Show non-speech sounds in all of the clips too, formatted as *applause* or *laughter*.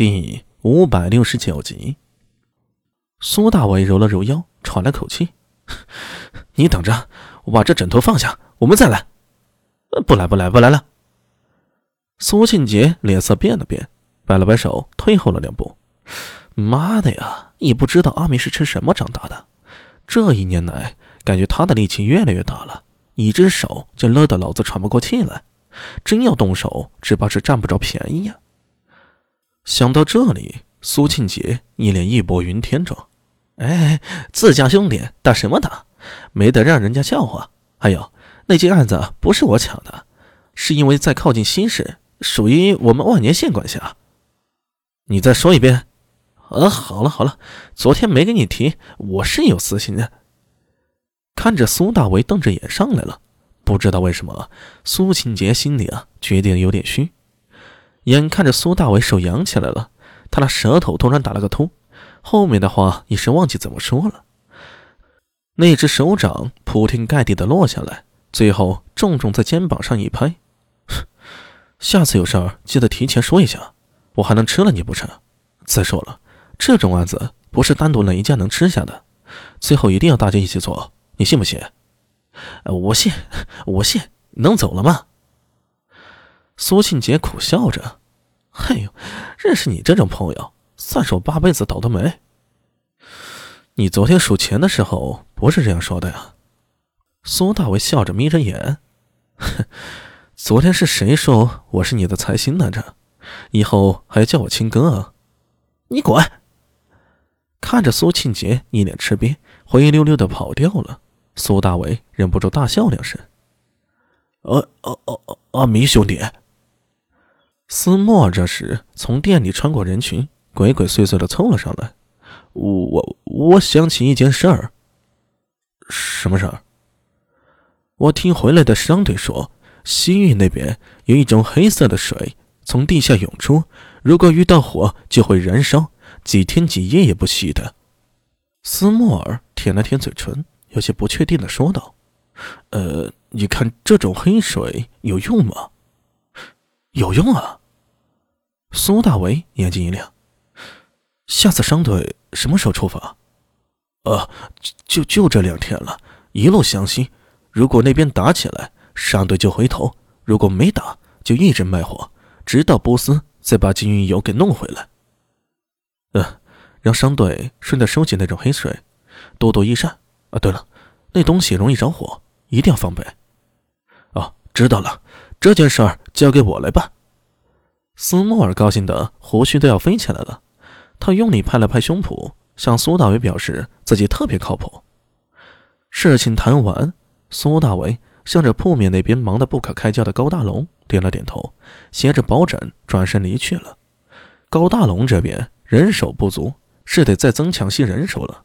第五百六十九集。苏大伟揉了揉腰，喘了口气：“ *laughs* 你等着，我把这枕头放下，我们再来。”“不来，不来，不来了。”苏庆杰脸色变了变，摆了摆手，退后了两步。“妈的呀！也不知道阿明是吃什么长大的？这一年来，感觉他的力气越来越大了，一只手就勒得老子喘不过气来。真要动手，只怕是占不着便宜呀。”想到这里，苏庆杰一脸义薄云天状：“哎，自家兄弟打什么打？没得让人家笑话。还有那件案子不是我抢的，是因为在靠近新市，属于我们万年县管辖。你再说一遍。呃，好了好了，昨天没跟你提，我是有私心的。”看着苏大为瞪着眼上来了，不知道为什么，苏庆杰心里啊觉得有点虚。眼看着苏大伟手扬起来了，他那舌头突然打了个突，后面的话一时忘记怎么说了。那只手掌铺天盖地的落下来，最后重重在肩膀上一拍：“ *laughs* 下次有事儿记得提前说一下，我还能吃了你不成？再说了，这种案子不是单独哪一家能吃下的，最后一定要大家一起做，你信不信？”“我信，*laughs* 我信，能走了吗？”苏庆杰苦笑着：“哎呦，认识你这种朋友，算是我八辈子倒的霉。你昨天数钱的时候不是这样说的呀？”苏大伟笑着眯着眼：“哼，昨天是谁说我是你的财星来着？以后还叫我亲哥啊？你滚！”看着苏庆杰一脸吃瘪，灰溜溜的跑掉了，苏大伟忍不住大笑两声：“呃，哦哦哦，阿弥兄弟！”斯莫这时从店里穿过人群，鬼鬼祟祟的凑了上来。我我想起一件事儿。什么事儿？我听回来的商队说，西域那边有一种黑色的水从地下涌出，如果遇到火就会燃烧，几天几夜也不熄的。斯莫尔舔了舔嘴唇，有些不确定的说道：“呃，你看这种黑水有用吗？有用啊！”苏大为眼睛一亮，下次商队什么时候出发？呃，就就这两天了，一路向西。如果那边打起来，商队就回头；如果没打，就一直卖货，直到波斯再把金运油给弄回来。呃，让商队顺带收集那种黑水，多多益善。啊，对了，那东西容易着火，一定要防备。哦，知道了，这件事儿交给我来办。斯莫尔高兴的胡须都要飞起来了，他用力拍了拍胸脯，向苏大伟表示自己特别靠谱。事情谈完，苏大伟向着铺面那边忙得不可开交的高大龙点了点头，携着包枕转身离去了。高大龙这边人手不足，是得再增强些人手了。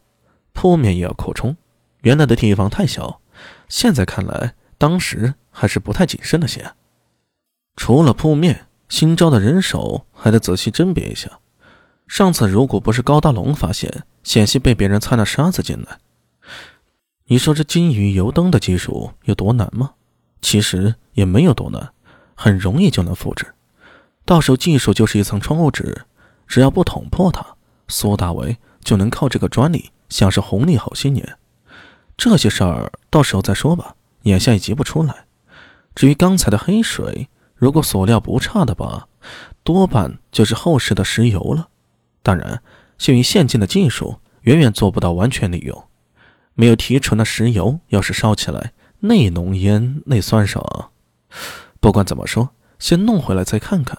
铺面也要扩充，原来的地方太小，现在看来，当时还是不太谨慎了些。除了铺面。新招的人手还得仔细甄别一下。上次如果不是高大龙发现，险些被别人掺了沙子进来。你说这金鱼油灯的技术有多难吗？其实也没有多难，很容易就能复制。到时候技术就是一层窗户纸，只要不捅破它，苏大为就能靠这个专利享受红利好些年。这些事儿到时候再说吧，眼下也急不出来。至于刚才的黑水。如果所料不差的吧，多半就是后世的石油了。当然，限于现今的技术，远远做不到完全利用。没有提纯的石油，要是烧起来，那浓烟那酸爽。不管怎么说，先弄回来再看看。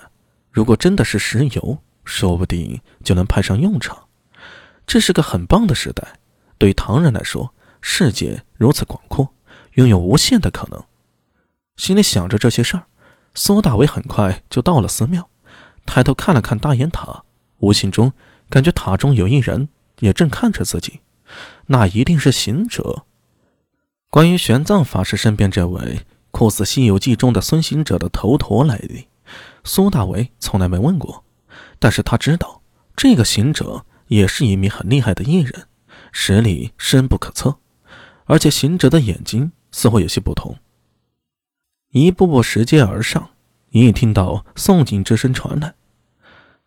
如果真的是石油，说不定就能派上用场。这是个很棒的时代，对唐人来说，世界如此广阔，拥有无限的可能。心里想着这些事儿。苏大伟很快就到了寺庙，抬头看了看大雁塔，无形中感觉塔中有一人也正看着自己，那一定是行者。关于玄奘法师身边这位酷似《西游记》中的孙行者的头陀来历，苏大伟从来没问过，但是他知道这个行者也是一名很厉害的艺人，实力深不可测，而且行者的眼睛似乎有些不同。一步步拾阶而上，一听到诵经之声传来，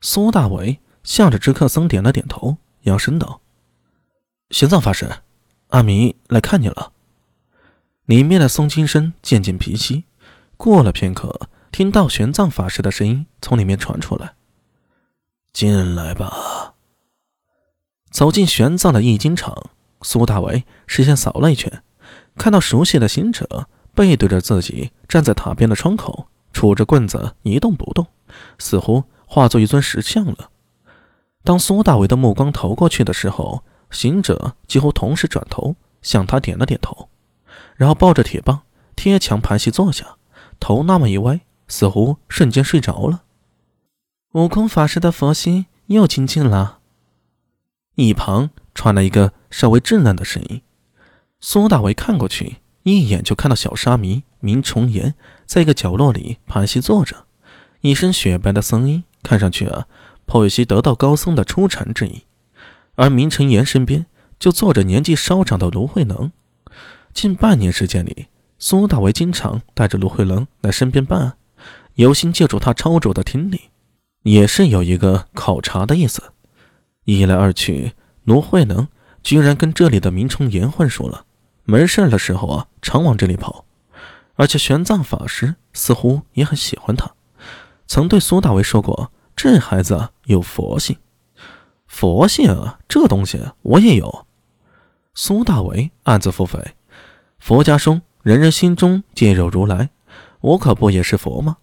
苏大伟向着知客僧点了点头，扬声道：“玄奘法师，阿弥来看你了。”里面的诵经声渐渐平息。过了片刻，听到玄奘法师的声音从里面传出来：“进来吧。”走进玄奘的译经场，苏大为视线扫了一圈，看到熟悉的行者背对着自己站在塔边的窗口，杵着棍子一动不动，似乎化作一尊石像了。当苏大为的目光投过去的时候，行者几乎同时转头向他点了点头，然后抱着铁棒贴墙盘膝坐下，头那么一歪，似乎瞬间睡着了。悟空法师的佛心又清净了。一旁传来一个稍微稚嫩的声音，苏大为看过去，一眼就看到小沙弥明重岩在一个角落里盘膝坐着，一身雪白的僧衣，看上去啊，颇有些得道高僧的出尘之意。而明成岩身边就坐着年纪稍长的卢慧能。近半年时间里，苏大为经常带着卢慧能来身边办案，有心借助他超卓的听力，也是有一个考察的意思。一来二去，卢慧能居然跟这里的明崇岩混熟了，没事的时候啊，常往这里跑。而且玄奘法师似乎也很喜欢他，曾对苏大为说过：“这孩子有佛性。”佛性啊，这东西我也有。苏大为暗自腹诽：佛家中人人心中皆有如来，我可不也是佛吗？